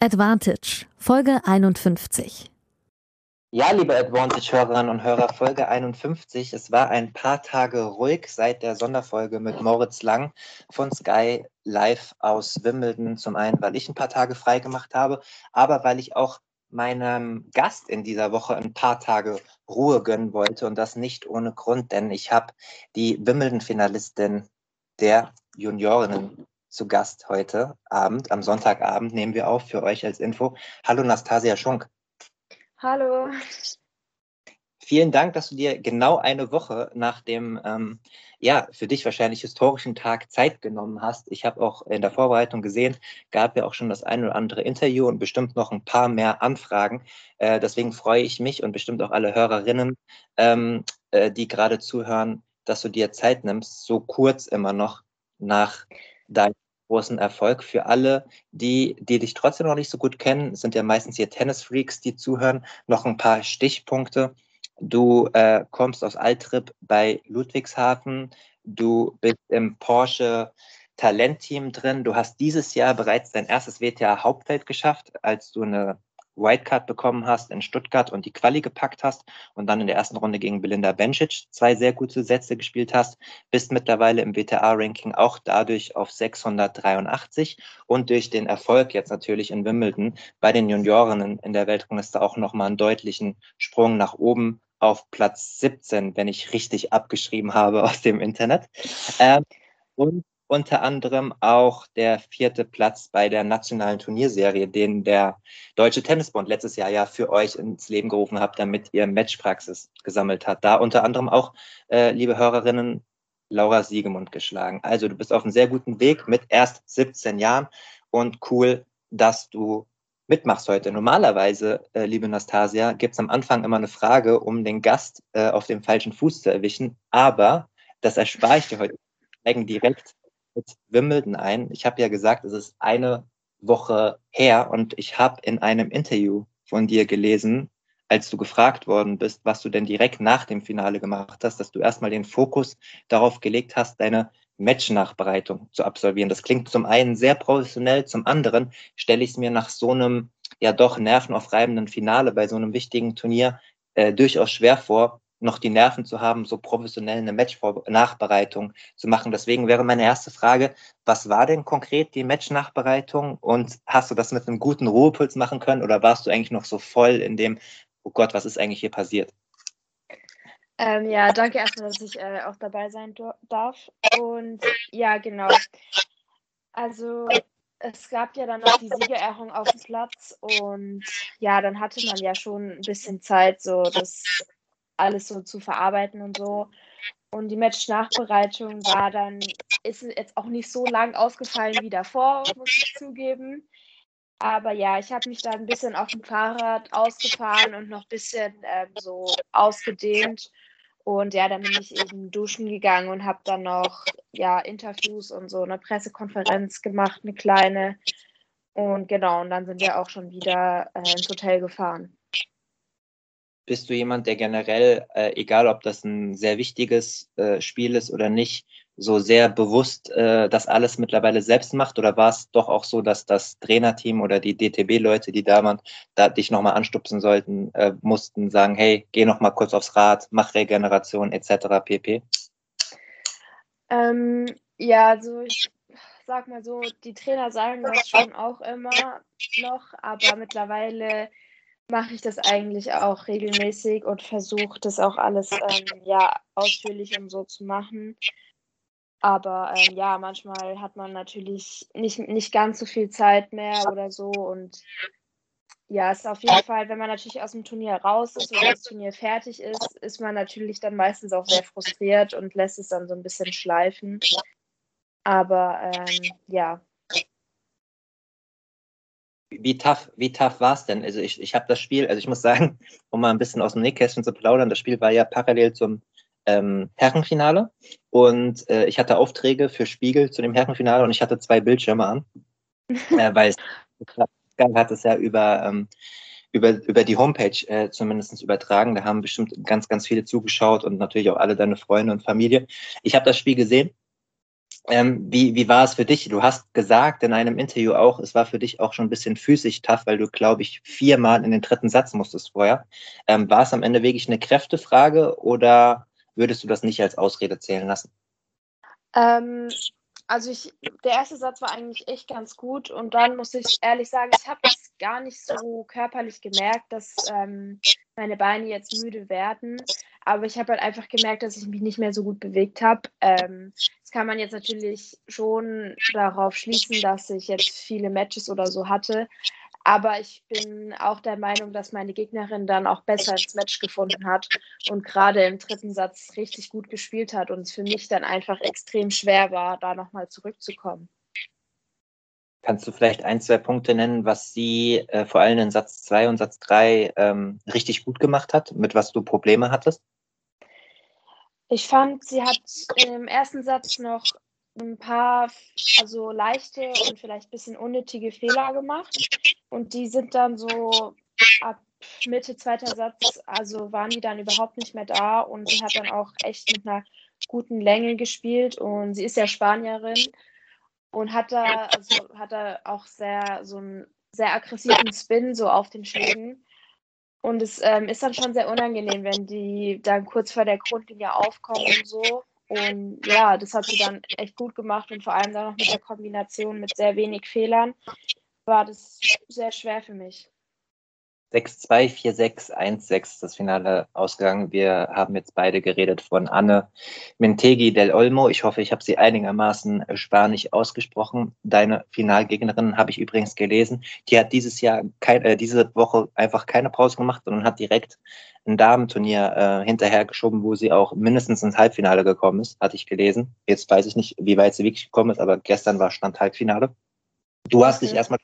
Advantage, Folge 51. Ja, liebe Advantage-Hörerinnen und Hörer, Folge 51. Es war ein paar Tage ruhig seit der Sonderfolge mit Moritz Lang von Sky Live aus Wimbledon. Zum einen, weil ich ein paar Tage frei gemacht habe, aber weil ich auch meinem Gast in dieser Woche ein paar Tage Ruhe gönnen wollte und das nicht ohne Grund, denn ich habe die Wimbledon-Finalistin der Juniorinnen zu Gast heute Abend. Am Sonntagabend nehmen wir auf für euch als Info. Hallo Nastasia Schunk. Hallo. Vielen Dank, dass du dir genau eine Woche nach dem, ähm, ja, für dich wahrscheinlich historischen Tag Zeit genommen hast. Ich habe auch in der Vorbereitung gesehen, gab ja auch schon das ein oder andere Interview und bestimmt noch ein paar mehr Anfragen. Äh, deswegen freue ich mich und bestimmt auch alle Hörerinnen, ähm, äh, die gerade zuhören, dass du dir Zeit nimmst, so kurz immer noch nach deinem großen Erfolg. Für alle, die, die dich trotzdem noch nicht so gut kennen, sind ja meistens hier Tennis-Freaks, die zuhören. Noch ein paar Stichpunkte. Du äh, kommst aus Altrip bei Ludwigshafen. Du bist im Porsche Talentteam drin. Du hast dieses Jahr bereits dein erstes WTA Hauptfeld geschafft, als du eine Wildcard bekommen hast in Stuttgart und die Quali gepackt hast und dann in der ersten Runde gegen Belinda Bencic zwei sehr gute Sätze gespielt hast, bist mittlerweile im WTA-Ranking auch dadurch auf 683 und durch den Erfolg jetzt natürlich in Wimbledon bei den Juniorinnen in der Weltrangliste auch nochmal einen deutlichen Sprung nach oben auf Platz 17, wenn ich richtig abgeschrieben habe aus dem Internet. Ähm, und unter anderem auch der vierte Platz bei der nationalen Turnierserie, den der Deutsche Tennisbund letztes Jahr ja für euch ins Leben gerufen hat, damit ihr Matchpraxis gesammelt hat. Da unter anderem auch, äh, liebe Hörerinnen, Laura Siegemund geschlagen. Also du bist auf einem sehr guten Weg mit erst 17 Jahren und cool, dass du mitmachst heute. Normalerweise, äh, liebe Nastasia, gibt es am Anfang immer eine Frage, um den Gast äh, auf dem falschen Fuß zu erwischen, aber das erspare ich dir heute direkt mit Wimbledon ein. Ich habe ja gesagt, es ist eine Woche her und ich habe in einem Interview von dir gelesen, als du gefragt worden bist, was du denn direkt nach dem Finale gemacht hast, dass du erstmal den Fokus darauf gelegt hast, deine Match-Nachbereitung zu absolvieren. Das klingt zum einen sehr professionell, zum anderen stelle ich es mir nach so einem ja doch nervenaufreibenden Finale bei so einem wichtigen Turnier äh, durchaus schwer vor, noch die Nerven zu haben, so professionell eine Match-Nachbereitung zu machen. Deswegen wäre meine erste Frage, was war denn konkret die Match-Nachbereitung und hast du das mit einem guten Ruhepuls machen können oder warst du eigentlich noch so voll in dem, oh Gott, was ist eigentlich hier passiert? Ähm, ja, danke erstmal, dass ich äh, auch dabei sein darf. Und ja, genau. Also es gab ja dann noch die Siegerehrung auf dem Platz und ja, dann hatte man ja schon ein bisschen Zeit, so das alles so zu verarbeiten und so. Und die Match-Nachbereitung war dann, ist jetzt auch nicht so lang ausgefallen wie davor, muss ich zugeben. Aber ja, ich habe mich da ein bisschen auf dem Fahrrad ausgefahren und noch ein bisschen ähm, so ausgedehnt. Und ja, dann bin ich eben duschen gegangen und habe dann noch ja, Interviews und so eine Pressekonferenz gemacht, eine kleine. Und genau, und dann sind wir auch schon wieder äh, ins Hotel gefahren bist du jemand, der generell, äh, egal ob das ein sehr wichtiges äh, Spiel ist oder nicht, so sehr bewusst äh, das alles mittlerweile selbst macht? Oder war es doch auch so, dass das Trainerteam oder die DTB-Leute, die da waren, da dich nochmal anstupsen sollten, äh, mussten sagen, hey, geh nochmal kurz aufs Rad, mach Regeneration etc. pp? Ähm, ja, also ich sag mal so, die Trainer sagen das schon auch immer noch, aber mittlerweile mache ich das eigentlich auch regelmäßig und versuche das auch alles ähm, ja, ausführlich und so zu machen. Aber ähm, ja, manchmal hat man natürlich nicht, nicht ganz so viel Zeit mehr oder so. Und ja, ist auf jeden Fall, wenn man natürlich aus dem Turnier raus ist oder das Turnier fertig ist, ist man natürlich dann meistens auch sehr frustriert und lässt es dann so ein bisschen schleifen. Aber ähm, ja, wie tough, wie tough war es denn? Also ich, ich habe das Spiel, also ich muss sagen, um mal ein bisschen aus dem Nähkästchen zu plaudern, das Spiel war ja parallel zum ähm, Herrenfinale und äh, ich hatte Aufträge für Spiegel zu dem Herrenfinale und ich hatte zwei Bildschirme an, äh, weil es hat es ja über, ähm, über, über die Homepage äh, zumindest übertragen. Da haben bestimmt ganz, ganz viele zugeschaut und natürlich auch alle deine Freunde und Familie. Ich habe das Spiel gesehen ähm, wie, wie war es für dich? Du hast gesagt in einem Interview auch, es war für dich auch schon ein bisschen physisch tough, weil du, glaube ich, viermal in den dritten Satz musstest vorher. Ähm, war es am Ende wirklich eine Kräftefrage oder würdest du das nicht als Ausrede zählen lassen? Ähm, also ich, der erste Satz war eigentlich echt ganz gut und dann muss ich ehrlich sagen, ich habe das gar nicht so körperlich gemerkt, dass ähm, meine Beine jetzt müde werden. Aber ich habe halt einfach gemerkt, dass ich mich nicht mehr so gut bewegt habe. Ähm, das kann man jetzt natürlich schon darauf schließen, dass ich jetzt viele Matches oder so hatte. Aber ich bin auch der Meinung, dass meine Gegnerin dann auch besser ins Match gefunden hat und gerade im dritten Satz richtig gut gespielt hat und es für mich dann einfach extrem schwer war, da nochmal zurückzukommen. Kannst du vielleicht ein, zwei Punkte nennen, was sie äh, vor allem in Satz 2 und Satz 3 ähm, richtig gut gemacht hat, mit was du Probleme hattest? Ich fand, sie hat im ersten Satz noch ein paar, also leichte und vielleicht ein bisschen unnötige Fehler gemacht. Und die sind dann so ab Mitte zweiter Satz, also waren die dann überhaupt nicht mehr da und sie hat dann auch echt mit einer guten Länge gespielt und sie ist ja Spanierin und hat da, also hat da auch sehr so einen sehr aggressiven Spin so auf den Schlägen. Und es ähm, ist dann schon sehr unangenehm, wenn die dann kurz vor der Grundlinie aufkommen und so. Und ja, das hat sie dann echt gut gemacht und vor allem dann noch mit der Kombination mit sehr wenig Fehlern war das sehr schwer für mich. 6-2, 4-6, 1-6 das Finale ausgegangen. Wir haben jetzt beide geredet von Anne Mentegi del Olmo. Ich hoffe, ich habe sie einigermaßen spanisch ausgesprochen. Deine Finalgegnerin habe ich übrigens gelesen. Die hat dieses Jahr, kein, äh, diese Woche einfach keine Pause gemacht, sondern hat direkt ein Damenturnier äh, hinterhergeschoben, wo sie auch mindestens ins Halbfinale gekommen ist, hatte ich gelesen. Jetzt weiß ich nicht, wie weit sie wirklich gekommen ist, aber gestern war Stand Halbfinale. Du hast dich erstmal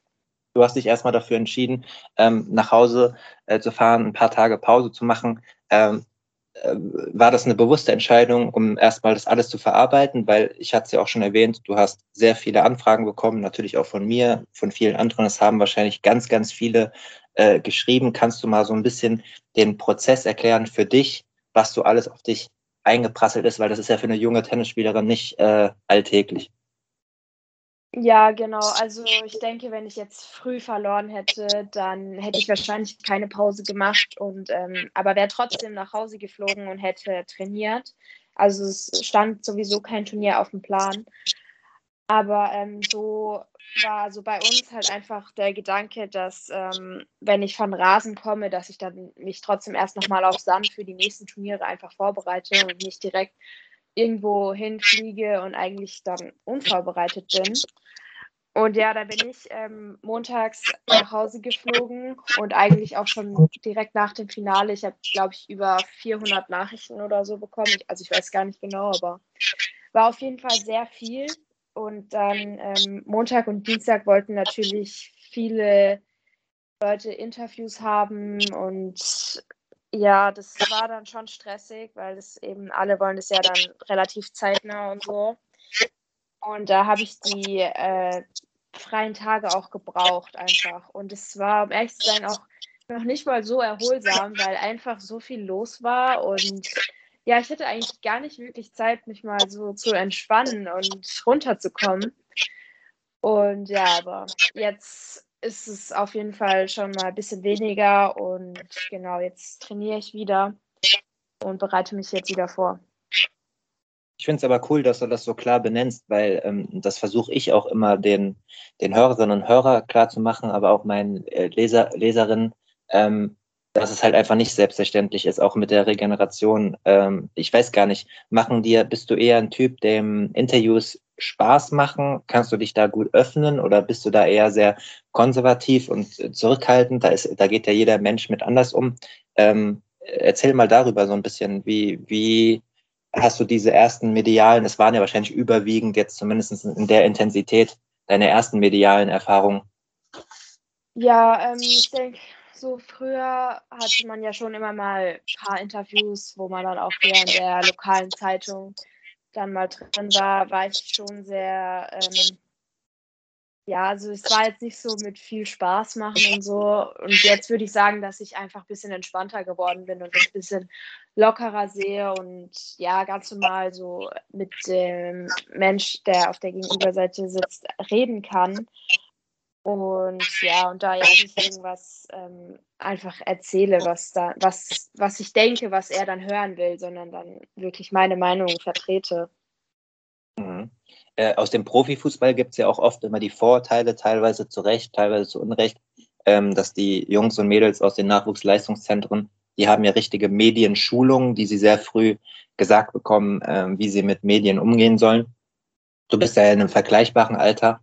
Du hast dich erstmal dafür entschieden, ähm, nach Hause äh, zu fahren, ein paar Tage Pause zu machen. Ähm, äh, war das eine bewusste Entscheidung, um erstmal das alles zu verarbeiten? Weil ich hatte es ja auch schon erwähnt, du hast sehr viele Anfragen bekommen, natürlich auch von mir, von vielen anderen. Es haben wahrscheinlich ganz, ganz viele äh, geschrieben. Kannst du mal so ein bisschen den Prozess erklären für dich, was so alles auf dich eingeprasselt ist? Weil das ist ja für eine junge Tennisspielerin nicht äh, alltäglich. Ja, genau. Also ich denke, wenn ich jetzt früh verloren hätte, dann hätte ich wahrscheinlich keine Pause gemacht und ähm, aber wäre trotzdem nach Hause geflogen und hätte trainiert. Also es stand sowieso kein Turnier auf dem Plan. Aber ähm, so war so bei uns halt einfach der Gedanke, dass ähm, wenn ich von Rasen komme, dass ich dann mich trotzdem erst nochmal auf Sand für die nächsten Turniere einfach vorbereite und nicht direkt irgendwo hinfliege und eigentlich dann unvorbereitet bin. Und ja, da bin ich ähm, montags nach Hause geflogen und eigentlich auch schon direkt nach dem Finale. Ich habe, glaube ich, über 400 Nachrichten oder so bekommen. Also ich weiß gar nicht genau, aber war auf jeden Fall sehr viel. Und dann ähm, Montag und Dienstag wollten natürlich viele Leute Interviews haben und ja, das war dann schon stressig, weil es eben alle wollen es ja dann relativ zeitnah und so. Und da habe ich die äh, freien Tage auch gebraucht einfach. Und es war, um ehrlich zu sein, auch noch nicht mal so erholsam, weil einfach so viel los war. Und ja, ich hatte eigentlich gar nicht wirklich Zeit, mich mal so zu entspannen und runterzukommen. Und ja, aber jetzt ist es auf jeden Fall schon mal ein bisschen weniger. Und genau, jetzt trainiere ich wieder und bereite mich jetzt wieder vor. Ich finde es aber cool, dass du das so klar benennst, weil ähm, das versuche ich auch immer den, den Hörerinnen und Hörern klar zu machen, aber auch meinen äh, Leser, Leserinnen, ähm, dass es halt einfach nicht selbstverständlich ist, auch mit der Regeneration. Ähm, ich weiß gar nicht, machen dir, bist du eher ein Typ, dem Interviews Spaß machen? Kannst du dich da gut öffnen oder bist du da eher sehr konservativ und zurückhaltend? Da, ist, da geht ja jeder Mensch mit anders um. Ähm, erzähl mal darüber so ein bisschen, wie, wie hast du diese ersten medialen, es waren ja wahrscheinlich überwiegend jetzt zumindest in der Intensität, deine ersten medialen Erfahrungen? Ja, ähm, ich denke, so früher hatte man ja schon immer mal ein paar Interviews, wo man dann auch hier in der lokalen Zeitung dann mal drin war, war ich schon sehr, ähm, ja, also es war jetzt nicht so mit viel Spaß machen und so. Und jetzt würde ich sagen, dass ich einfach ein bisschen entspannter geworden bin und ein bisschen lockerer sehe und ja, ganz normal so mit dem Mensch, der auf der Gegenüberseite sitzt, reden kann. Und ja, und da jetzt nicht irgendwas ähm, einfach erzähle, was da, was, was ich denke, was er dann hören will, sondern dann wirklich meine Meinung vertrete. Äh, aus dem Profifußball gibt es ja auch oft immer die Vorteile, teilweise zu Recht, teilweise zu Unrecht, ähm, dass die Jungs und Mädels aus den Nachwuchsleistungszentren, die haben ja richtige Medienschulungen, die sie sehr früh gesagt bekommen, äh, wie sie mit Medien umgehen sollen. Du bist ja in einem vergleichbaren Alter.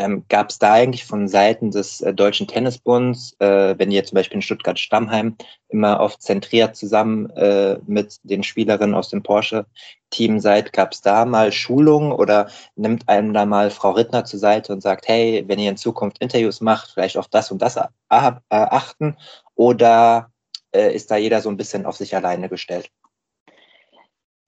Ähm, Gab es da eigentlich von Seiten des äh, Deutschen Tennisbunds, äh, wenn ihr zum Beispiel in Stuttgart-Stammheim immer oft zentriert zusammen äh, mit den Spielerinnen aus dem Porsche-Team seid, gab es da mal Schulungen oder nimmt einem da mal Frau Rittner zur Seite und sagt, hey, wenn ihr in Zukunft Interviews macht, vielleicht auf das und das achten oder äh, ist da jeder so ein bisschen auf sich alleine gestellt?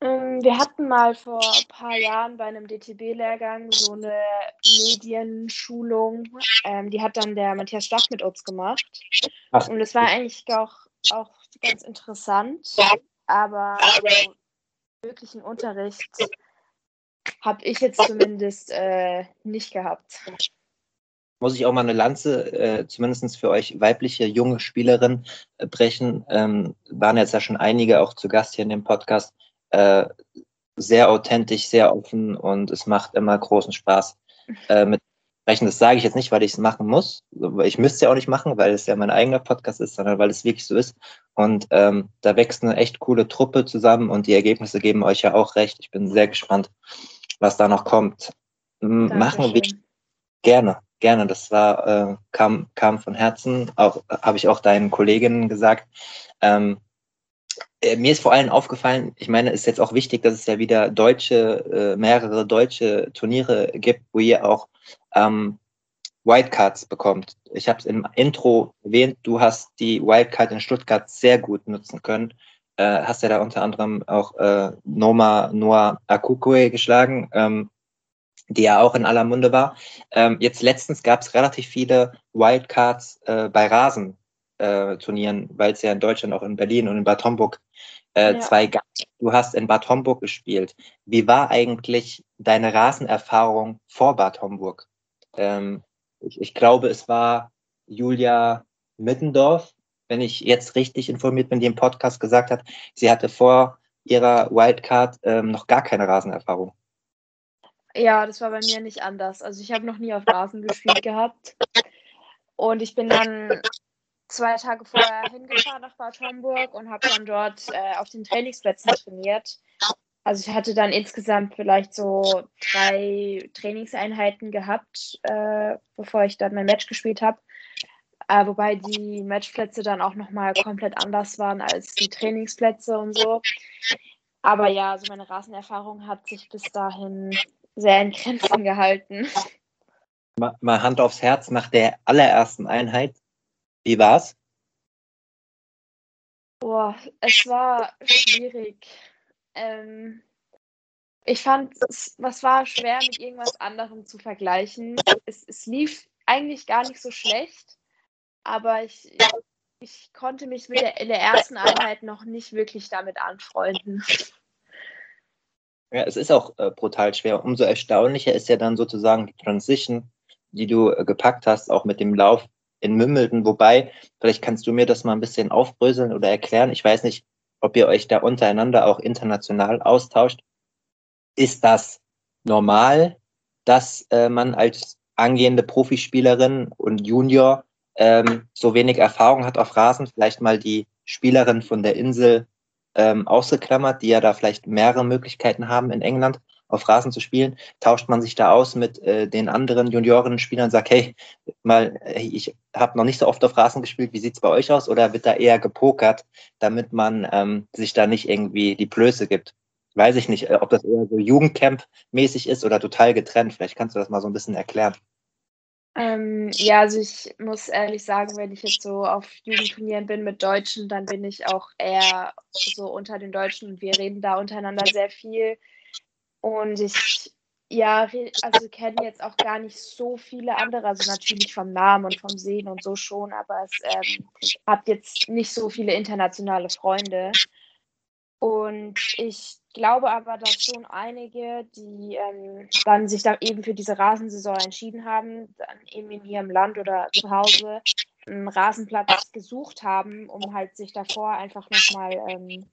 Ähm, wir hatten mal vor ein paar Jahren bei einem DTB-Lehrgang so eine Medienschulung. Ähm, die hat dann der Matthias Stach mit uns gemacht. Ach. Und es war eigentlich auch, auch ganz interessant. Aber also, wirklichen Unterricht habe ich jetzt zumindest äh, nicht gehabt. Muss ich auch mal eine Lanze, äh, zumindest für euch weibliche junge Spielerinnen, äh, brechen. Ähm, waren jetzt ja schon einige auch zu Gast hier in dem Podcast äh, sehr authentisch, sehr offen und es macht immer großen Spaß äh, mit sprechen. Das sage ich jetzt nicht, weil ich es machen muss. Ich müsste es ja auch nicht machen, weil es ja mein eigener Podcast ist, sondern weil es wirklich so ist. Und ähm, da wächst eine echt coole Truppe zusammen und die Ergebnisse geben euch ja auch recht. Ich bin sehr gespannt, was da noch kommt. Dankeschön. Machen wir gerne, gerne. Das war, äh, kam, kam von Herzen. Auch habe ich auch deinen Kolleginnen gesagt. Ähm, äh, mir ist vor allem aufgefallen, ich meine, es ist jetzt auch wichtig, dass es ja wieder deutsche, äh, mehrere deutsche Turniere gibt, wo ihr auch ähm, Wildcards bekommt. Ich habe es im Intro erwähnt, du hast die Wildcard in Stuttgart sehr gut nutzen können. Äh, hast ja da unter anderem auch äh, Noma Noah Akukue geschlagen, ähm, die ja auch in aller Munde war. Ähm, jetzt letztens gab es relativ viele Wildcards äh, bei Rasen äh, Turnieren, weil es ja in Deutschland auch in Berlin und in Bad Homburg äh, ja. zwei gab. Du hast in Bad Homburg gespielt. Wie war eigentlich deine Rasenerfahrung vor Bad Homburg? Ähm, ich, ich glaube, es war Julia Mittendorf, wenn ich jetzt richtig informiert bin, die im Podcast gesagt hat, sie hatte vor ihrer Wildcard ähm, noch gar keine Rasenerfahrung. Ja, das war bei mir nicht anders. Also ich habe noch nie auf Rasen gespielt gehabt. Und ich bin dann zwei Tage vorher hingefahren nach Bad Homburg und habe dann dort äh, auf den Trainingsplätzen trainiert. Also ich hatte dann insgesamt vielleicht so drei Trainingseinheiten gehabt, äh, bevor ich dann mein Match gespielt habe. Äh, wobei die Matchplätze dann auch nochmal komplett anders waren als die Trainingsplätze und so. Aber ja, also meine Rasenerfahrung hat sich bis dahin sehr in Grenzen gehalten. Mal Hand aufs Herz, nach der allerersten Einheit wie war's? Boah, es war schwierig. Ähm, ich fand, es was war schwer, mit irgendwas anderem zu vergleichen. Es, es lief eigentlich gar nicht so schlecht, aber ich, ich konnte mich mit der, in der ersten Einheit noch nicht wirklich damit anfreunden. Ja, es ist auch äh, brutal schwer. Umso erstaunlicher ist ja dann sozusagen die Transition, die du äh, gepackt hast, auch mit dem Lauf in Wimbledon. Wobei, vielleicht kannst du mir das mal ein bisschen aufbröseln oder erklären. Ich weiß nicht, ob ihr euch da untereinander auch international austauscht. Ist das normal, dass äh, man als angehende Profispielerin und Junior ähm, so wenig Erfahrung hat auf Rasen? Vielleicht mal die Spielerin von der Insel ähm, ausgeklammert, die ja da vielleicht mehrere Möglichkeiten haben in England auf Rasen zu spielen, tauscht man sich da aus mit äh, den anderen Junioren-Spielern und sagt, hey, mal, ich habe noch nicht so oft auf Rasen gespielt, wie sieht's bei euch aus? Oder wird da eher gepokert, damit man ähm, sich da nicht irgendwie die Blöße gibt? Weiß ich nicht, äh, ob das eher so Jugendcamp-mäßig ist oder total getrennt. Vielleicht kannst du das mal so ein bisschen erklären. Ähm, ja, also ich muss ehrlich sagen, wenn ich jetzt so auf Jugendturnieren bin mit Deutschen, dann bin ich auch eher so unter den Deutschen und wir reden da untereinander sehr viel. Und ich, ja, also kenne jetzt auch gar nicht so viele andere, also natürlich vom Namen und vom Sehen und so schon, aber es ähm, habe jetzt nicht so viele internationale Freunde. Und ich glaube aber, dass schon einige, die ähm, dann sich da eben für diese Rasensaison entschieden haben, dann eben in ihrem Land oder zu Hause einen Rasenplatz gesucht haben, um halt sich davor einfach nochmal ähm,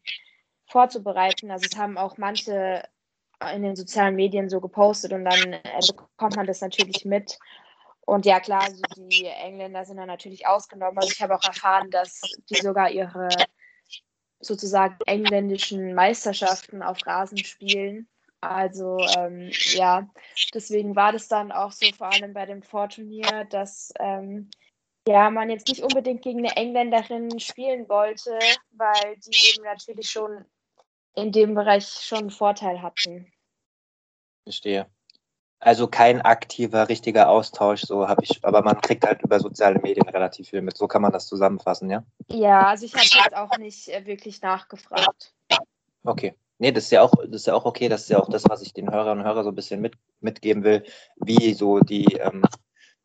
vorzubereiten. Also es haben auch manche in den sozialen Medien so gepostet und dann äh, bekommt man das natürlich mit. Und ja, klar, also die Engländer sind da natürlich ausgenommen. Also ich habe auch erfahren, dass die sogar ihre sozusagen engländischen Meisterschaften auf Rasen spielen. Also ähm, ja, deswegen war das dann auch so, vor allem bei dem Vorturnier, dass ähm, ja, man jetzt nicht unbedingt gegen eine Engländerin spielen wollte, weil die eben natürlich schon in dem Bereich schon einen Vorteil hatten. Verstehe. Also kein aktiver, richtiger Austausch, so habe ich, aber man kriegt halt über soziale Medien relativ viel mit. So kann man das zusammenfassen, ja? Ja, also ich habe jetzt auch nicht äh, wirklich nachgefragt. Okay. Nee, das ist ja auch, das ist ja auch okay. Das ist ja auch das, was ich den Hörern und Hörern so ein bisschen mit, mitgeben will, wie so die, ähm,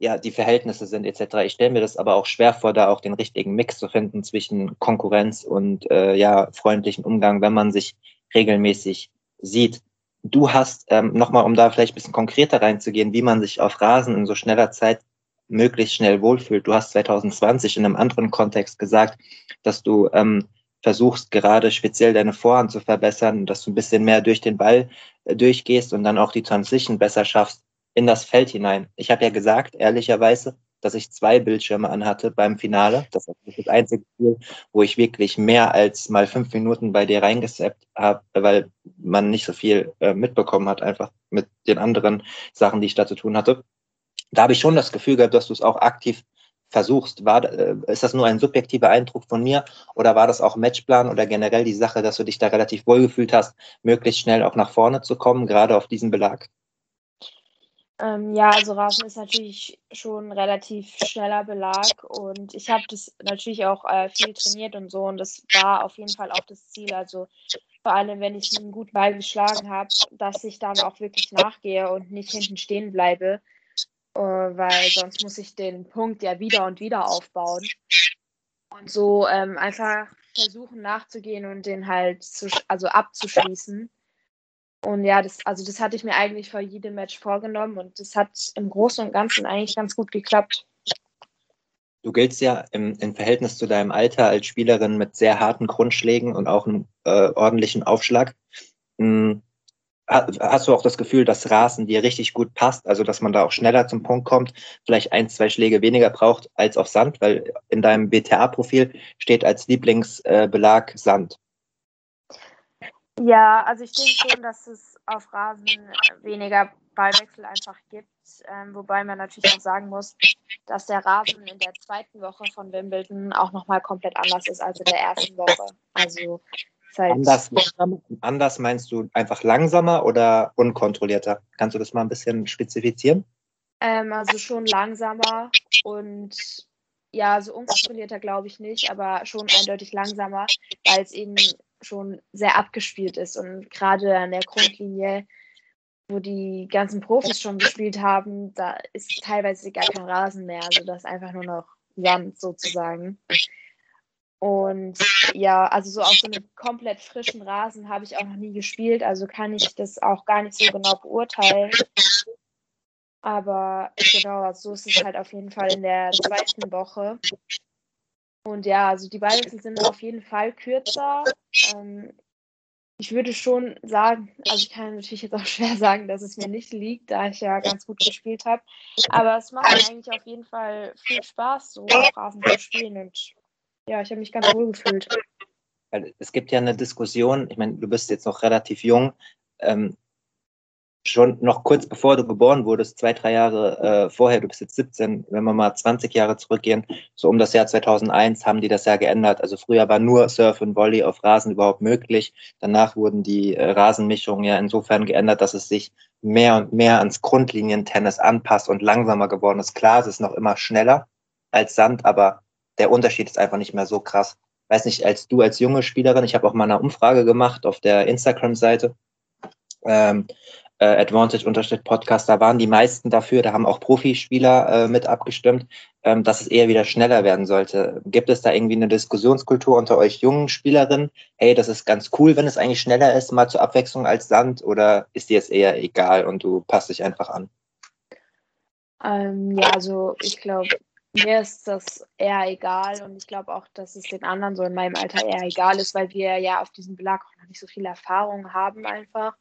ja, die Verhältnisse sind, etc. Ich stelle mir das aber auch schwer vor, da auch den richtigen Mix zu finden zwischen Konkurrenz und äh, ja, freundlichen Umgang, wenn man sich regelmäßig sieht. Du hast, ähm, nochmal, um da vielleicht ein bisschen konkreter reinzugehen, wie man sich auf Rasen in so schneller Zeit möglichst schnell wohlfühlt. Du hast 2020 in einem anderen Kontext gesagt, dass du ähm, versuchst, gerade speziell deine Vorhand zu verbessern, dass du ein bisschen mehr durch den Ball äh, durchgehst und dann auch die Transition besser schaffst in das Feld hinein. Ich habe ja gesagt, ehrlicherweise, dass ich zwei Bildschirme anhatte beim Finale. Das ist das einzige Spiel, wo ich wirklich mehr als mal fünf Minuten bei dir reingesappt habe, weil man nicht so viel äh, mitbekommen hat, einfach mit den anderen Sachen, die ich da zu tun hatte. Da habe ich schon das Gefühl gehabt, dass du es auch aktiv versuchst. War, äh, ist das nur ein subjektiver Eindruck von mir oder war das auch Matchplan oder generell die Sache, dass du dich da relativ wohl gefühlt hast, möglichst schnell auch nach vorne zu kommen, gerade auf diesen Belag? Ähm, ja, also Rasen ist natürlich schon relativ schneller Belag und ich habe das natürlich auch äh, viel trainiert und so und das war auf jeden Fall auch das Ziel. Also vor allem, wenn ich einen guten Ball geschlagen habe, dass ich dann auch wirklich nachgehe und nicht hinten stehen bleibe, äh, weil sonst muss ich den Punkt ja wieder und wieder aufbauen. Und so ähm, einfach versuchen nachzugehen und den halt zu, also abzuschließen. Und ja, das, also das hatte ich mir eigentlich vor jedem Match vorgenommen und das hat im Großen und Ganzen eigentlich ganz gut geklappt. Du giltst ja im, im Verhältnis zu deinem Alter als Spielerin mit sehr harten Grundschlägen und auch einem äh, ordentlichen Aufschlag. Hm, hast du auch das Gefühl, dass Rasen dir richtig gut passt, also dass man da auch schneller zum Punkt kommt, vielleicht ein, zwei Schläge weniger braucht als auf Sand, weil in deinem BTA-Profil steht als Lieblingsbelag äh, Sand. Ja, also ich denke schon, dass es auf Rasen weniger Ballwechsel einfach gibt. Ähm, wobei man natürlich auch sagen muss, dass der Rasen in der zweiten Woche von Wimbledon auch nochmal komplett anders ist als in der ersten Woche. Also halt anders, anders meinst du einfach langsamer oder unkontrollierter? Kannst du das mal ein bisschen spezifizieren? Ähm, also schon langsamer und ja, so unkontrollierter glaube ich nicht, aber schon eindeutig langsamer, weil es eben schon sehr abgespielt ist und gerade an der Grundlinie, wo die ganzen Profis schon gespielt haben, da ist teilweise gar kein Rasen mehr, also das ist einfach nur noch Sand sozusagen. Und ja, also so auf so einem komplett frischen Rasen habe ich auch noch nie gespielt, also kann ich das auch gar nicht so genau beurteilen. Aber genau, so ist es halt auf jeden Fall in der zweiten Woche. Und ja, also die Ballwechsel sind auf jeden Fall kürzer. Ähm, ich würde schon sagen, also ich kann natürlich jetzt auch schwer sagen, dass es mir nicht liegt, da ich ja ganz gut gespielt habe. Aber es macht mir eigentlich auf jeden Fall viel Spaß, so auf Rasen zu spielen. Und ja, ich habe mich ganz wohl gefühlt. Es gibt ja eine Diskussion, ich meine, du bist jetzt noch relativ jung. Ähm, schon noch kurz bevor du geboren wurdest, zwei, drei Jahre äh, vorher, du bist jetzt 17, wenn wir mal 20 Jahre zurückgehen, so um das Jahr 2001 haben die das ja geändert. Also früher war nur Surf und Volley auf Rasen überhaupt möglich. Danach wurden die äh, Rasenmischungen ja insofern geändert, dass es sich mehr und mehr ans Grundlinientennis anpasst und langsamer geworden ist. Klar, es ist noch immer schneller als Sand, aber der Unterschied ist einfach nicht mehr so krass. Weiß nicht, als du als junge Spielerin, ich habe auch mal eine Umfrage gemacht auf der Instagram-Seite, ähm, äh, Advantage-Podcast, da waren die meisten dafür, da haben auch Profispieler äh, mit abgestimmt, ähm, dass es eher wieder schneller werden sollte. Gibt es da irgendwie eine Diskussionskultur unter euch jungen Spielerinnen? Hey, das ist ganz cool, wenn es eigentlich schneller ist, mal zur Abwechslung als Sand, oder ist dir es eher egal und du passt dich einfach an? Ähm, ja, also ich glaube, mir ist das eher egal und ich glaube auch, dass es den anderen so in meinem Alter eher egal ist, weil wir ja auf diesem Belag auch noch nicht so viel Erfahrung haben einfach.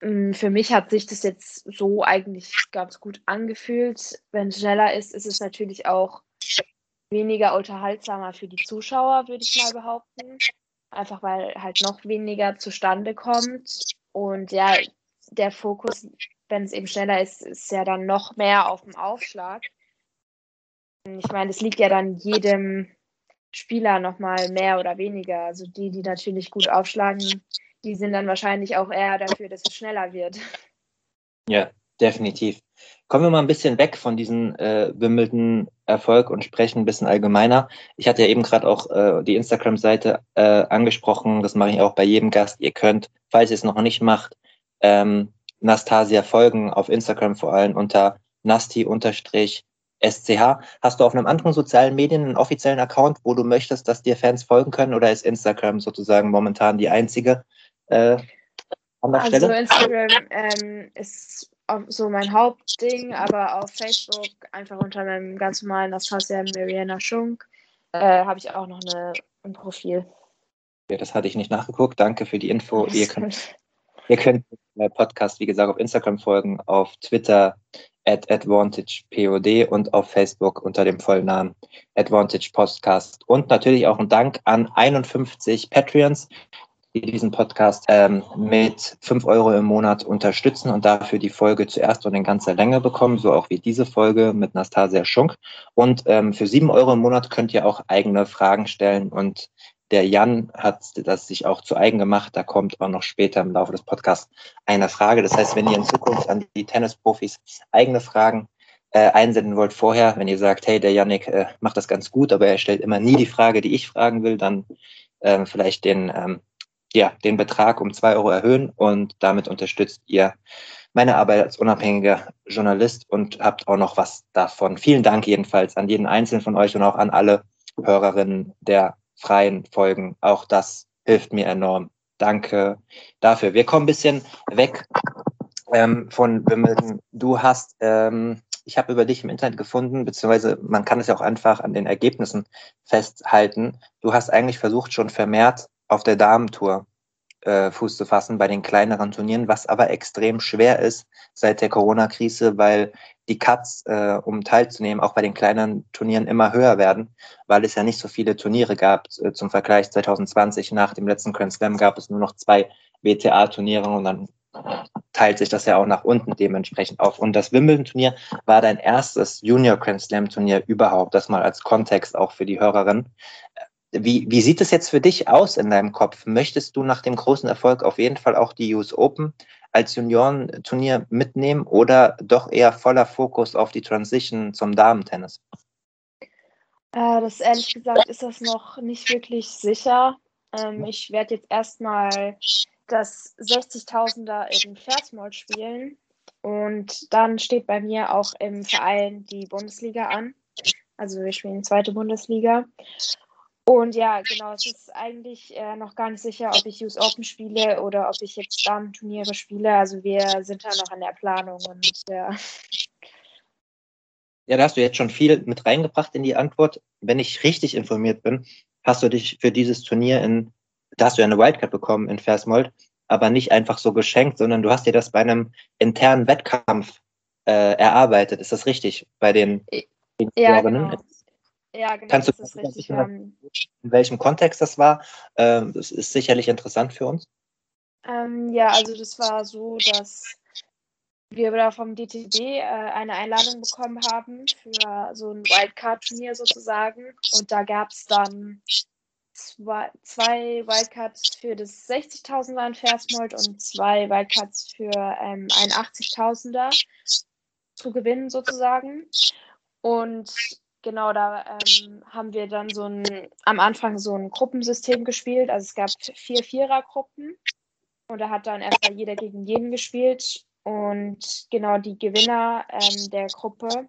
Mm, für mich hat sich das jetzt so eigentlich ganz gut angefühlt. Wenn es schneller ist, ist es natürlich auch weniger unterhaltsamer für die Zuschauer, würde ich mal behaupten. Einfach weil halt noch weniger zustande kommt. Und ja, der Fokus, wenn es eben schneller ist, ist ja dann noch mehr auf dem Aufschlag. Ich meine, es liegt ja dann jedem Spieler nochmal mehr oder weniger. Also die, die natürlich gut aufschlagen, die sind dann wahrscheinlich auch eher dafür, dass es schneller wird. Ja, definitiv. Kommen wir mal ein bisschen weg von diesem äh, Wimbledon-Erfolg und sprechen ein bisschen allgemeiner. Ich hatte ja eben gerade auch äh, die Instagram-Seite äh, angesprochen. Das mache ich auch bei jedem Gast. Ihr könnt, falls ihr es noch nicht macht, ähm, Nastasia folgen auf Instagram vor allem unter nasti-SCH. Hast du auf einem anderen sozialen Medien einen offiziellen Account, wo du möchtest, dass dir Fans folgen können oder ist Instagram sozusagen momentan die einzige äh, an der also Stelle? Instagram ähm, ist so mein Hauptding, aber auf Facebook einfach unter meinem ganz normalen Nastasia Mariana Schunk äh, habe ich auch noch eine, ein Profil. Ja, das hatte ich nicht nachgeguckt. Danke für die Info. Ihr könnt, ihr könnt den Podcast, wie gesagt, auf Instagram folgen, auf Twitter at AdvantagePOD und auf Facebook unter dem vollen Namen Advantage Podcast. Und natürlich auch ein Dank an 51 Patreons, die diesen Podcast ähm, mit 5 Euro im Monat unterstützen und dafür die Folge zuerst und in ganzer Länge bekommen, so auch wie diese Folge mit Nastasia Schunk. Und ähm, für 7 Euro im Monat könnt ihr auch eigene Fragen stellen und der Jan hat das sich auch zu eigen gemacht. Da kommt auch noch später im Laufe des Podcasts eine Frage. Das heißt, wenn ihr in Zukunft an die Tennisprofis eigene Fragen äh, einsenden wollt vorher, wenn ihr sagt, hey, der Yannick äh, macht das ganz gut, aber er stellt immer nie die Frage, die ich fragen will, dann äh, vielleicht den ähm, ja, den Betrag um zwei Euro erhöhen und damit unterstützt ihr meine Arbeit als unabhängiger Journalist und habt auch noch was davon. Vielen Dank jedenfalls an jeden einzelnen von euch und auch an alle Hörerinnen der freien Folgen. Auch das hilft mir enorm. Danke dafür. Wir kommen ein bisschen weg ähm, von Wimbledon. Du hast, ähm, ich habe über dich im Internet gefunden, beziehungsweise man kann es ja auch einfach an den Ergebnissen festhalten. Du hast eigentlich versucht, schon vermehrt auf der Damentour äh, Fuß zu fassen bei den kleineren Turnieren, was aber extrem schwer ist seit der Corona-Krise, weil die Cuts, äh, um teilzunehmen, auch bei den kleineren Turnieren immer höher werden, weil es ja nicht so viele Turniere gab. Äh, zum Vergleich 2020 nach dem letzten Grand Slam gab es nur noch zwei WTA-Turniere und dann teilt sich das ja auch nach unten dementsprechend auf. Und das Wimbledon-Turnier war dein erstes Junior Grand Slam-Turnier überhaupt, das mal als Kontext auch für die Hörerin. Wie, wie sieht es jetzt für dich aus in deinem Kopf? Möchtest du nach dem großen Erfolg auf jeden Fall auch die US Open als Juniorenturnier mitnehmen oder doch eher voller Fokus auf die Transition zum Damentennis? Äh, das ehrlich gesagt ist das noch nicht wirklich sicher. Ähm, ich werde jetzt erstmal das 60.000er in Versmold spielen und dann steht bei mir auch im Verein die Bundesliga an. Also wir spielen zweite Bundesliga. Und ja, genau, es ist eigentlich äh, noch gar nicht sicher, ob ich US Open spiele oder ob ich jetzt Damen-Turniere spiele. Also wir sind da noch an der Planung und ja. Ja, da hast du jetzt schon viel mit reingebracht in die Antwort. Wenn ich richtig informiert bin, hast du dich für dieses Turnier in, da hast du ja eine Wildcard bekommen in Versmold, aber nicht einfach so geschenkt, sondern du hast dir das bei einem internen Wettkampf äh, erarbeitet. Ist das richtig? Bei den ja, genau. Ja, genau. Kannst du das ist richtig. in welchem Kontext das war? Ähm, das ist sicherlich interessant für uns. Ähm, ja, also das war so, dass wir da vom DTB äh, eine Einladung bekommen haben für so ein Wildcard-Turnier sozusagen. Und da gab es dann zwei, zwei Wildcards für das 60.000er in Versmold und zwei Wildcards für ähm, ein 80.000er zu gewinnen sozusagen. Und genau da ähm, haben wir dann so ein, am Anfang so ein Gruppensystem gespielt. Also es gab vier Vierergruppen und da hat dann erstmal jeder gegen jeden gespielt. Und genau die Gewinner ähm, der Gruppe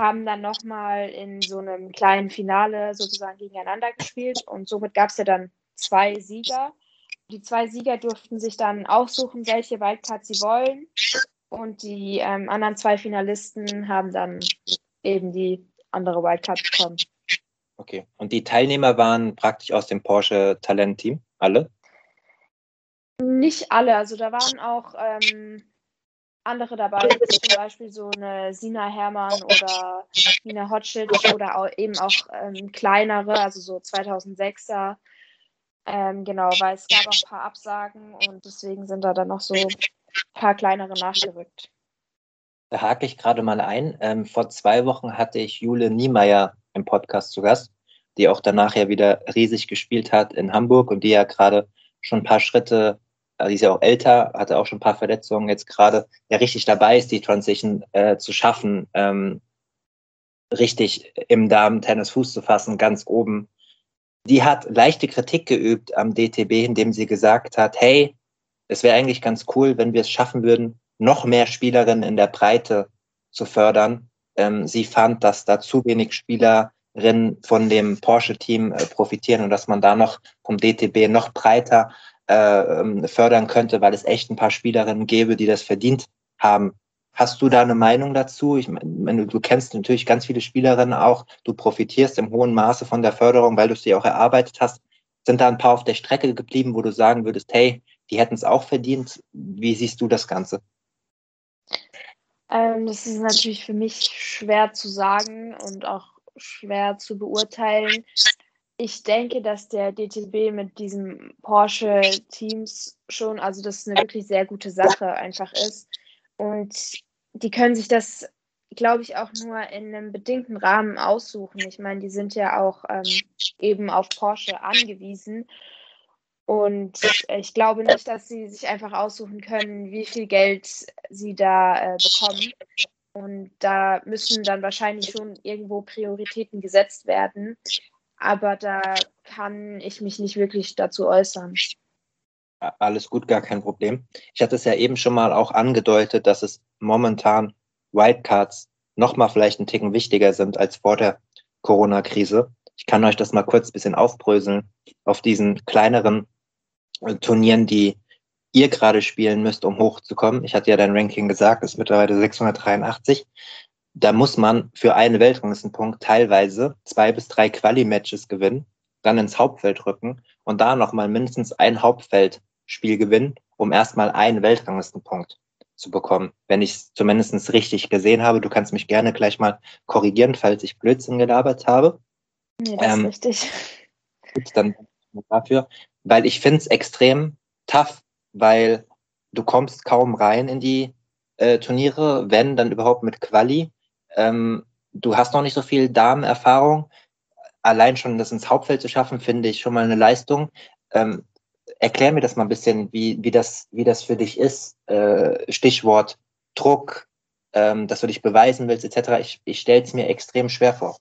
haben dann nochmal in so einem kleinen Finale sozusagen gegeneinander gespielt. Und somit gab es ja dann zwei Sieger. Die zwei Sieger durften sich dann aussuchen, welche Wildcard sie wollen. Und die ähm, anderen zwei Finalisten haben dann eben die andere Wildcard bekommen. Okay. Und die Teilnehmer waren praktisch aus dem Porsche Talent-Team, alle? Nicht alle. Also da waren auch ähm, andere dabei, zum Beispiel so eine Sina Hermann oder Nina Hotschit oder auch, eben auch ähm, kleinere, also so 2006er. Ähm, genau, weil es gab auch ein paar Absagen und deswegen sind da dann noch so ein paar kleinere nachgerückt. Da hake ich gerade mal ein. Ähm, vor zwei Wochen hatte ich Jule Niemeyer im Podcast zu Gast, die auch danach ja wieder riesig gespielt hat in Hamburg und die ja gerade schon ein paar Schritte also die ist ja auch älter, hatte auch schon ein paar Verletzungen, jetzt gerade ja richtig dabei ist, die Transition äh, zu schaffen, ähm, richtig im Damen-Tennis Fuß zu fassen, ganz oben. Die hat leichte Kritik geübt am DTB, indem sie gesagt hat, hey, es wäre eigentlich ganz cool, wenn wir es schaffen würden, noch mehr Spielerinnen in der Breite zu fördern. Ähm, sie fand, dass da zu wenig Spielerinnen von dem Porsche-Team äh, profitieren und dass man da noch vom DTB noch breiter äh, ähm, fördern könnte, weil es echt ein paar Spielerinnen gäbe, die das verdient haben. Hast du da eine Meinung dazu? Ich meine, du, kennst natürlich ganz viele Spielerinnen auch. Du profitierst im hohen Maße von der Förderung, weil du dir auch erarbeitet hast. Sind da ein paar auf der Strecke geblieben, wo du sagen würdest, hey, die hätten es auch verdient? Wie siehst du das Ganze? Ähm, das ist natürlich für mich schwer zu sagen und auch schwer zu beurteilen ich denke, dass der DTB mit diesem Porsche-Teams schon, also das eine wirklich sehr gute Sache einfach ist. Und die können sich das, glaube ich, auch nur in einem bedingten Rahmen aussuchen. Ich meine, die sind ja auch ähm, eben auf Porsche angewiesen. Und ich glaube nicht, dass sie sich einfach aussuchen können, wie viel Geld sie da äh, bekommen. Und da müssen dann wahrscheinlich schon irgendwo Prioritäten gesetzt werden aber da kann ich mich nicht wirklich dazu äußern. Alles gut, gar kein Problem. Ich hatte es ja eben schon mal auch angedeutet, dass es momentan Wildcards nochmal vielleicht einen Ticken wichtiger sind als vor der Corona-Krise. Ich kann euch das mal kurz ein bisschen aufbröseln auf diesen kleineren Turnieren, die ihr gerade spielen müsst, um hochzukommen. Ich hatte ja dein Ranking gesagt, ist mittlerweile 683 da muss man für einen Weltranglistenpunkt teilweise zwei bis drei Quali-Matches gewinnen, dann ins Hauptfeld rücken und da nochmal mindestens ein Hauptfeldspiel gewinnen, um erstmal einen Weltranglistenpunkt zu bekommen. Wenn ich es zumindest richtig gesehen habe, du kannst mich gerne gleich mal korrigieren, falls ich Blödsinn gelabert habe. Nee, das ähm, ist richtig. Gut, dann dafür, weil ich finde es extrem tough, weil du kommst kaum rein in die äh, Turniere, wenn dann überhaupt mit Quali ähm, du hast noch nicht so viel Damenerfahrung. Allein schon das ins Hauptfeld zu schaffen, finde ich schon mal eine Leistung. Ähm, erklär mir das mal ein bisschen, wie, wie, das, wie das für dich ist. Äh, Stichwort Druck, ähm, dass du dich beweisen willst, etc. Ich, ich stelle es mir extrem schwer vor.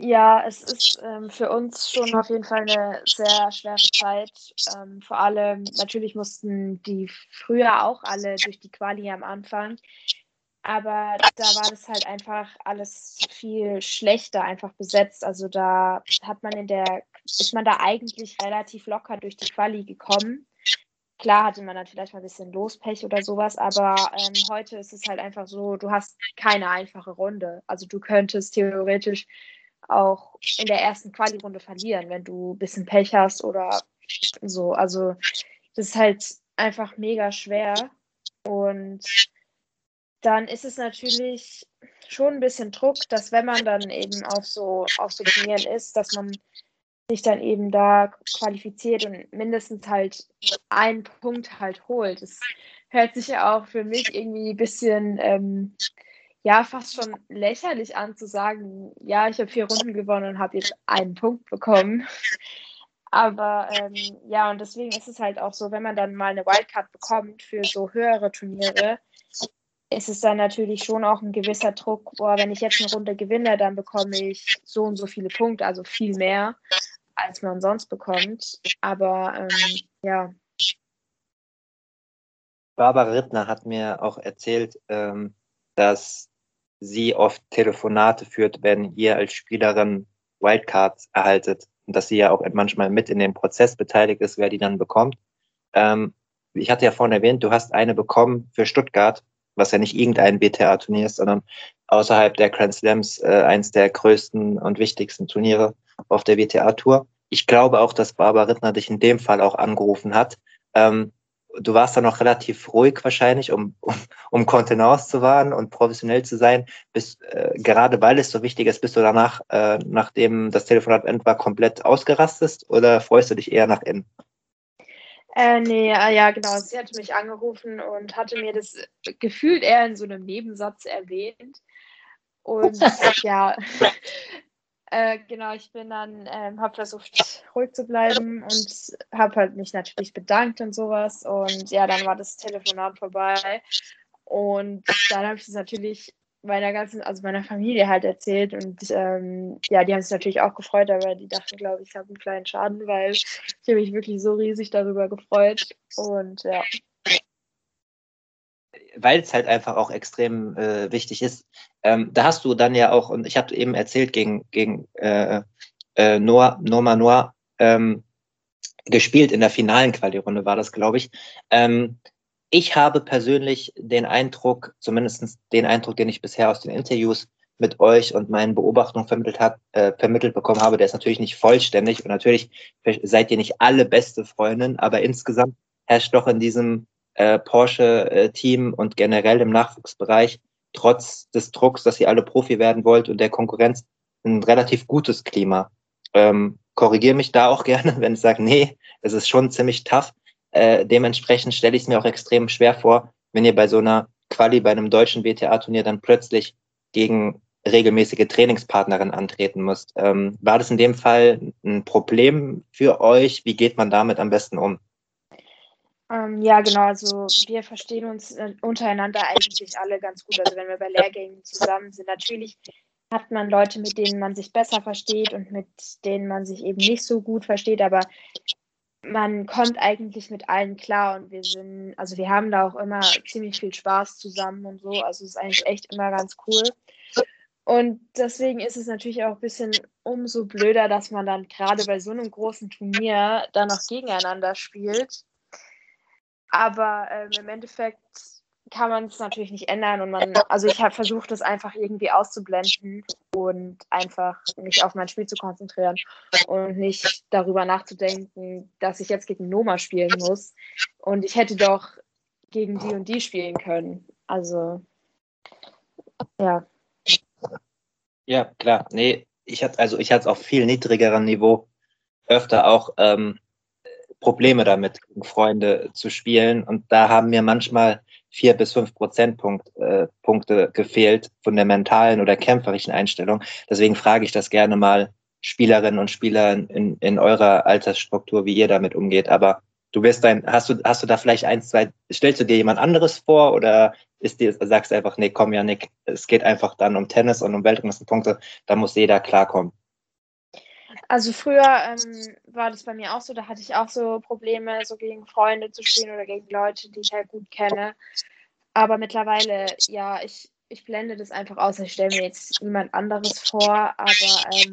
Ja, es ist ähm, für uns schon auf jeden Fall eine sehr schwere Zeit. Ähm, vor allem, natürlich mussten die früher auch alle durch die Quali am Anfang. Aber da war das halt einfach alles viel schlechter einfach besetzt. Also da hat man in der, ist man da eigentlich relativ locker durch die Quali gekommen. Klar hatte man dann vielleicht mal ein bisschen Lospech oder sowas, aber ähm, heute ist es halt einfach so, du hast keine einfache Runde. Also du könntest theoretisch auch in der ersten Quali-Runde verlieren, wenn du ein bisschen Pech hast oder so. Also das ist halt einfach mega schwer. Und dann ist es natürlich schon ein bisschen Druck, dass wenn man dann eben auf so, auf so Turnieren ist, dass man sich dann eben da qualifiziert und mindestens halt einen Punkt halt holt. Das hört sich ja auch für mich irgendwie ein bisschen, ähm, ja, fast schon lächerlich an zu sagen, ja, ich habe vier Runden gewonnen und habe jetzt einen Punkt bekommen. Aber ähm, ja, und deswegen ist es halt auch so, wenn man dann mal eine Wildcard bekommt für so höhere Turniere, ist es dann natürlich schon auch ein gewisser Druck, boah, wenn ich jetzt eine Runde gewinne, dann bekomme ich so und so viele Punkte, also viel mehr, als man sonst bekommt. Aber ähm, ja. Barbara Rittner hat mir auch erzählt, ähm, dass sie oft Telefonate führt, wenn ihr als Spielerin Wildcards erhaltet und dass sie ja auch manchmal mit in dem Prozess beteiligt ist, wer die dann bekommt. Ähm, ich hatte ja vorhin erwähnt, du hast eine bekommen für Stuttgart, was ja nicht irgendein WTA-Turnier ist, sondern außerhalb der Grand Slams äh, eins der größten und wichtigsten Turniere auf der WTA-Tour. Ich glaube auch, dass Barbara Rittner dich in dem Fall auch angerufen hat. Ähm, du warst da noch relativ ruhig wahrscheinlich, um, um, um Kontenance zu wahren und professionell zu sein. Bis, äh, gerade weil es so wichtig ist, bist du danach, äh, nachdem das Telefonat end war, komplett ausgerastet oder freust du dich eher nach innen? Äh, nee, äh, ja, genau. Sie hatte mich angerufen und hatte mir das gefühlt eher in so einem Nebensatz erwähnt. Und ja, äh, genau, ich bin dann, ähm, habe versucht, ruhig zu bleiben und habe halt mich natürlich bedankt und sowas. Und ja, dann war das Telefonat vorbei. Und dann habe ich es natürlich meiner ganzen, also meiner Familie halt erzählt und ähm, ja, die haben sich natürlich auch gefreut, aber die dachten, glaube ich, ich habe einen kleinen Schaden, weil ich habe mich wirklich so riesig darüber gefreut und ja. Weil es halt einfach auch extrem äh, wichtig ist. Ähm, da hast du dann ja auch, und ich habe eben erzählt, gegen, gegen äh, äh, Noah, Norma Noah ähm, gespielt in der finalen Quali-Runde war das, glaube ich. Ähm, ich habe persönlich den Eindruck, zumindest den Eindruck, den ich bisher aus den Interviews mit euch und meinen Beobachtungen vermittelt, hat, äh, vermittelt bekommen habe, der ist natürlich nicht vollständig und natürlich seid ihr nicht alle beste Freundinnen, aber insgesamt herrscht doch in diesem äh, Porsche-Team und generell im Nachwuchsbereich trotz des Drucks, dass ihr alle Profi werden wollt und der Konkurrenz ein relativ gutes Klima. Ähm, korrigiere mich da auch gerne, wenn ich sage, nee, es ist schon ziemlich tough. Äh, dementsprechend stelle ich es mir auch extrem schwer vor, wenn ihr bei so einer Quali, bei einem deutschen WTA-Turnier dann plötzlich gegen regelmäßige Trainingspartnerin antreten müsst. Ähm, war das in dem Fall ein Problem für euch? Wie geht man damit am besten um? Ähm, ja, genau. Also wir verstehen uns äh, untereinander eigentlich alle ganz gut. Also wenn wir bei Lehrgängen zusammen sind, natürlich hat man Leute, mit denen man sich besser versteht und mit denen man sich eben nicht so gut versteht. Aber man kommt eigentlich mit allen klar und wir sind, also wir haben da auch immer ziemlich viel Spaß zusammen und so. Also es ist eigentlich echt immer ganz cool. Und deswegen ist es natürlich auch ein bisschen umso blöder, dass man dann gerade bei so einem großen Turnier dann noch gegeneinander spielt. Aber ähm, im Endeffekt kann man es natürlich nicht ändern und man, also ich habe versucht, das einfach irgendwie auszublenden und einfach mich auf mein Spiel zu konzentrieren und nicht darüber nachzudenken, dass ich jetzt gegen Noma spielen muss und ich hätte doch gegen die und die spielen können. Also ja. Ja, klar. Nee, ich hatte also hatte auf viel niedrigerem Niveau öfter auch ähm, Probleme damit, Freunde zu spielen. Und da haben mir manchmal vier bis fünf Prozentpunkte äh, gefehlt von der mentalen oder kämpferischen Einstellung. Deswegen frage ich das gerne mal Spielerinnen und Spieler in, in eurer Altersstruktur, wie ihr damit umgeht. Aber du wirst dein, hast du, hast du da vielleicht eins, zwei, stellst du dir jemand anderes vor oder ist dir, sagst du einfach, nee, komm ja, Nick, es geht einfach dann um Tennis und um Weltranglistenpunkte, da muss jeder klarkommen. Also früher ähm, war das bei mir auch so, da hatte ich auch so Probleme, so gegen Freunde zu spielen oder gegen Leute, die ich halt gut kenne. Aber mittlerweile, ja, ich, ich blende das einfach aus. Ich stelle mir jetzt niemand anderes vor, aber ähm,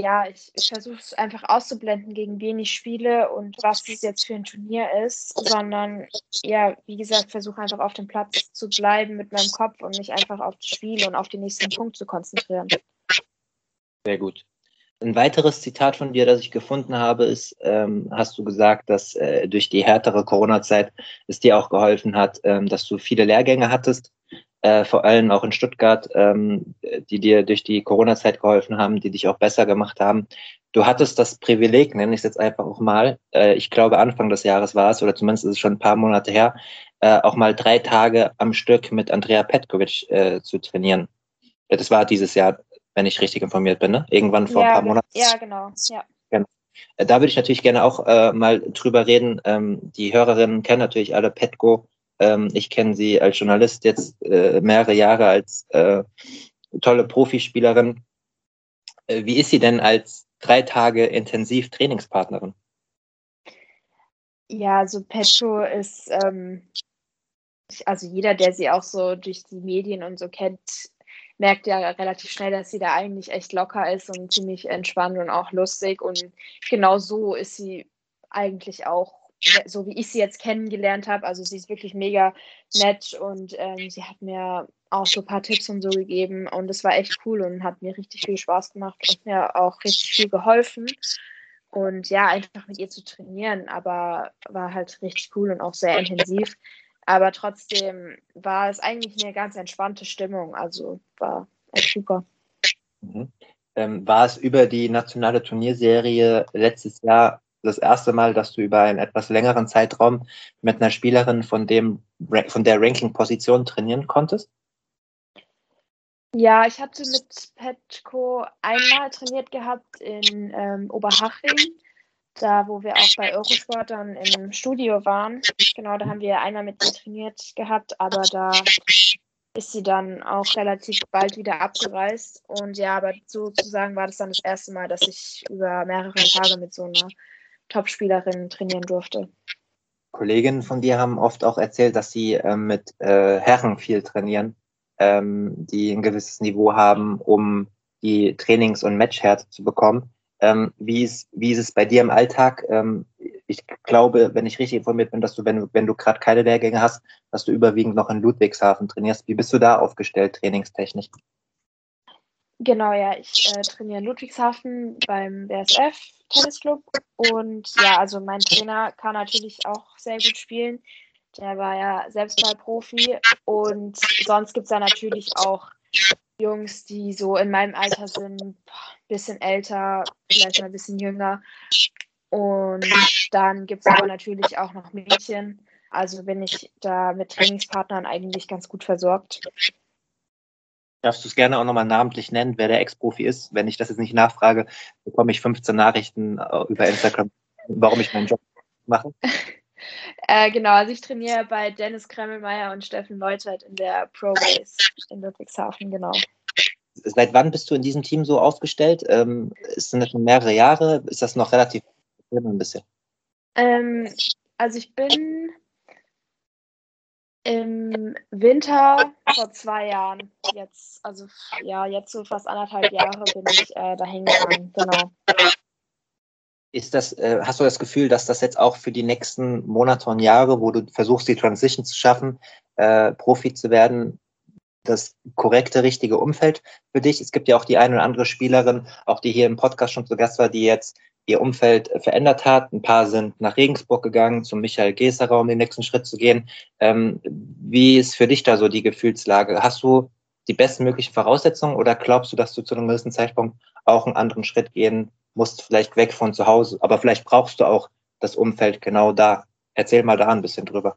ja, ich, ich versuche es einfach auszublenden, gegen wen ich spiele und was das jetzt für ein Turnier ist, sondern ja, wie gesagt, versuche einfach auf dem Platz zu bleiben mit meinem Kopf und mich einfach auf das Spiel und auf den nächsten Punkt zu konzentrieren. Sehr gut. Ein weiteres Zitat von dir, das ich gefunden habe, ist, ähm, hast du gesagt, dass äh, durch die härtere Corona-Zeit es dir auch geholfen hat, ähm, dass du viele Lehrgänge hattest, äh, vor allem auch in Stuttgart, ähm, die dir durch die Corona-Zeit geholfen haben, die dich auch besser gemacht haben. Du hattest das Privileg, nenne ich es jetzt einfach auch mal, äh, ich glaube Anfang des Jahres war es, oder zumindest ist es schon ein paar Monate her, äh, auch mal drei Tage am Stück mit Andrea Petkovic äh, zu trainieren. Das war dieses Jahr, wenn ich richtig informiert bin, ne? irgendwann vor ja, ein paar Monaten. Ja, genau. Ja. Genau. Äh, da würde ich natürlich gerne auch äh, mal drüber reden. Ähm, die Hörerinnen kennen natürlich alle Petko. Ähm, ich kenne sie als Journalist jetzt äh, mehrere Jahre als äh, tolle Profispielerin. Äh, wie ist sie denn als drei Tage intensiv Trainingspartnerin? Ja, also Petro ist, ähm, also jeder, der sie auch so durch die Medien und so kennt, merkt ja relativ schnell, dass sie da eigentlich echt locker ist und ziemlich entspannt und auch lustig. Und genau so ist sie eigentlich auch, so wie ich sie jetzt kennengelernt habe. Also sie ist wirklich mega nett und ähm, sie hat mir auch so ein paar Tipps und so gegeben und es war echt cool und hat mir richtig viel Spaß gemacht und mir auch richtig viel geholfen. Und ja, einfach mit ihr zu trainieren, aber war halt richtig cool und auch sehr intensiv. Aber trotzdem war es eigentlich eine ganz entspannte Stimmung. Also war echt super. Mhm. Ähm, war es über die nationale Turnierserie letztes Jahr das erste Mal, dass du über einen etwas längeren Zeitraum mit einer Spielerin von, dem, von der Ranking-Position trainieren konntest? Ja, ich hatte mit Petko einmal trainiert gehabt in ähm, Oberhaching, da wo wir auch bei Eurosport dann im Studio waren. Genau, da haben wir einmal mit ihr trainiert gehabt, aber da ist sie dann auch relativ bald wieder abgereist. Und ja, aber sozusagen war das dann das erste Mal, dass ich über mehrere Tage mit so einer Topspielerin trainieren durfte. Kolleginnen von dir haben oft auch erzählt, dass sie äh, mit äh, Herren viel trainieren ähm, die ein gewisses Niveau haben, um die Trainings- und Matchhärte zu bekommen. Ähm, wie, ist, wie ist es bei dir im Alltag? Ähm, ich glaube, wenn ich richtig informiert bin, dass du, wenn, wenn du gerade keine Lehrgänge hast, dass du überwiegend noch in Ludwigshafen trainierst. Wie bist du da aufgestellt, trainingstechnisch? Genau, ja, ich äh, trainiere in Ludwigshafen beim BSF Tennisclub und ja, also mein Trainer kann natürlich auch sehr gut spielen. Der war ja selbst mal Profi. Und sonst gibt es da natürlich auch Jungs, die so in meinem Alter sind, bisschen älter, vielleicht mal ein bisschen jünger. Und dann gibt es aber natürlich auch noch Mädchen. Also bin ich da mit Trainingspartnern eigentlich ganz gut versorgt. Darfst du es gerne auch nochmal namentlich nennen, wer der Ex-Profi ist? Wenn ich das jetzt nicht nachfrage, bekomme ich 15 Nachrichten äh, über Instagram, warum ich meinen Job mache. Äh, genau, also ich trainiere bei Dennis Kremmelmeier und Steffen Leutert in der Pro Race in Ludwigshafen, genau. Seit wann bist du in diesem Team so aufgestellt? Ähm, sind das schon mehrere Jahre? Ist das noch relativ ein bisschen? Ähm, also ich bin im Winter vor zwei Jahren jetzt, also ja, jetzt so fast anderthalb Jahre bin ich äh, dahin gegangen, genau. Ist das, äh, hast du das Gefühl, dass das jetzt auch für die nächsten Monate und Jahre, wo du versuchst, die Transition zu schaffen, äh, Profi zu werden, das korrekte, richtige Umfeld für dich? Es gibt ja auch die eine oder andere Spielerin, auch die hier im Podcast schon zu Gast war, die jetzt ihr Umfeld verändert hat. Ein paar sind nach Regensburg gegangen, zum Michael Geserer, um den nächsten Schritt zu gehen. Ähm, wie ist für dich da so die Gefühlslage? Hast du die besten möglichen Voraussetzungen oder glaubst du, dass du zu einem gewissen Zeitpunkt auch einen anderen Schritt gehen musst vielleicht weg von zu Hause, aber vielleicht brauchst du auch das Umfeld genau da. Erzähl mal da ein bisschen drüber.